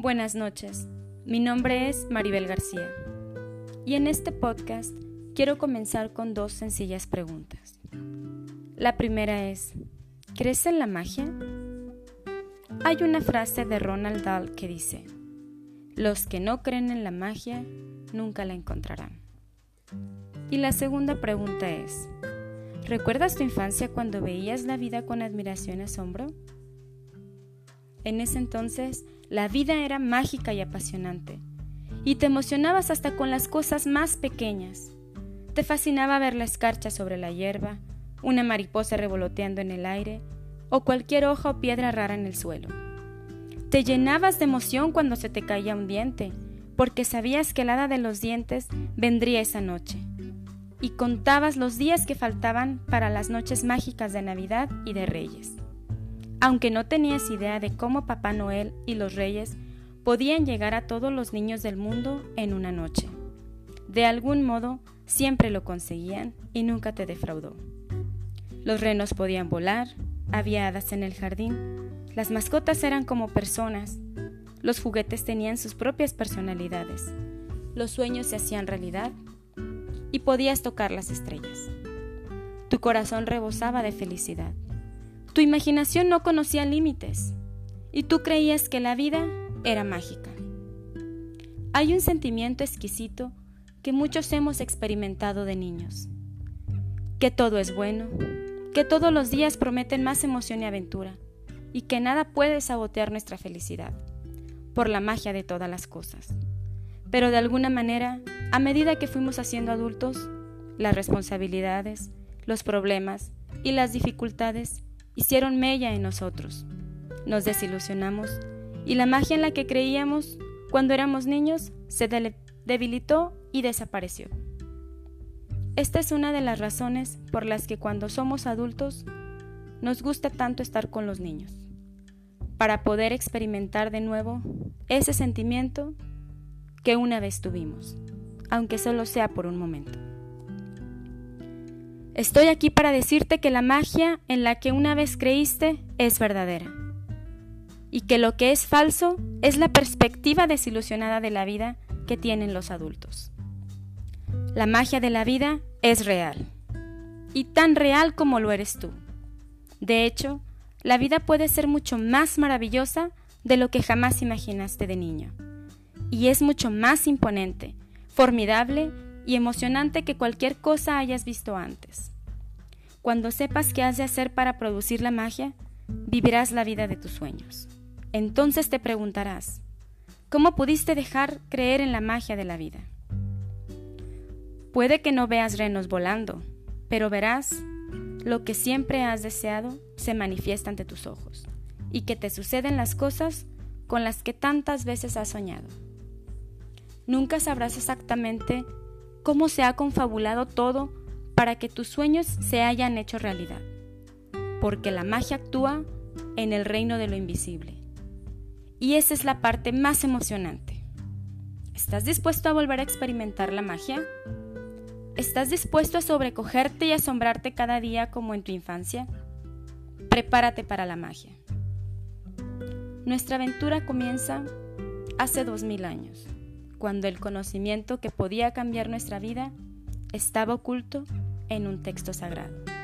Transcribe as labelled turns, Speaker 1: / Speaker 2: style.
Speaker 1: Buenas noches, mi nombre es Maribel García y en este podcast quiero comenzar con dos sencillas preguntas. La primera es, ¿crees en la magia? Hay una frase de Ronald Dahl que dice, los que no creen en la magia nunca la encontrarán. Y la segunda pregunta es, ¿recuerdas tu infancia cuando veías la vida con admiración y asombro? En ese entonces, la vida era mágica y apasionante, y te emocionabas hasta con las cosas más pequeñas. Te fascinaba ver la escarcha sobre la hierba, una mariposa revoloteando en el aire, o cualquier hoja o piedra rara en el suelo. Te llenabas de emoción cuando se te caía un diente, porque sabías que el hada de los dientes vendría esa noche. Y contabas los días que faltaban para las noches mágicas de Navidad y de Reyes aunque no tenías idea de cómo Papá Noel y los reyes podían llegar a todos los niños del mundo en una noche. De algún modo, siempre lo conseguían y nunca te defraudó. Los renos podían volar, había hadas en el jardín, las mascotas eran como personas, los juguetes tenían sus propias personalidades, los sueños se hacían realidad y podías tocar las estrellas. Tu corazón rebosaba de felicidad. Tu imaginación no conocía límites y tú creías que la vida era mágica. Hay un sentimiento exquisito que muchos hemos experimentado de niños. Que todo es bueno, que todos los días prometen más emoción y aventura, y que nada puede sabotear nuestra felicidad, por la magia de todas las cosas. Pero de alguna manera, a medida que fuimos haciendo adultos, las responsabilidades, los problemas y las dificultades hicieron mella en nosotros. Nos desilusionamos y la magia en la que creíamos cuando éramos niños se debilitó y desapareció. Esta es una de las razones por las que cuando somos adultos nos gusta tanto estar con los niños, para poder experimentar de nuevo ese sentimiento que una vez tuvimos, aunque solo sea por un momento. Estoy aquí para decirte que la magia en la que una vez creíste es verdadera y que lo que es falso es la perspectiva desilusionada de la vida que tienen los adultos. La magia de la vida es real y tan real como lo eres tú. De hecho, la vida puede ser mucho más maravillosa de lo que jamás imaginaste de niño y es mucho más imponente, formidable y emocionante que cualquier cosa hayas visto antes. Cuando sepas qué has de hacer para producir la magia, vivirás la vida de tus sueños. Entonces te preguntarás, ¿cómo pudiste dejar creer en la magia de la vida? Puede que no veas renos volando, pero verás lo que siempre has deseado se manifiesta ante tus ojos y que te suceden las cosas con las que tantas veces has soñado. Nunca sabrás exactamente cómo se ha confabulado todo para que tus sueños se hayan hecho realidad, porque la magia actúa en el reino de lo invisible. Y esa es la parte más emocionante. ¿Estás dispuesto a volver a experimentar la magia? ¿Estás dispuesto a sobrecogerte y asombrarte cada día como en tu infancia? Prepárate para la magia. Nuestra aventura comienza hace dos mil años cuando el conocimiento que podía cambiar nuestra vida estaba oculto en un texto sagrado.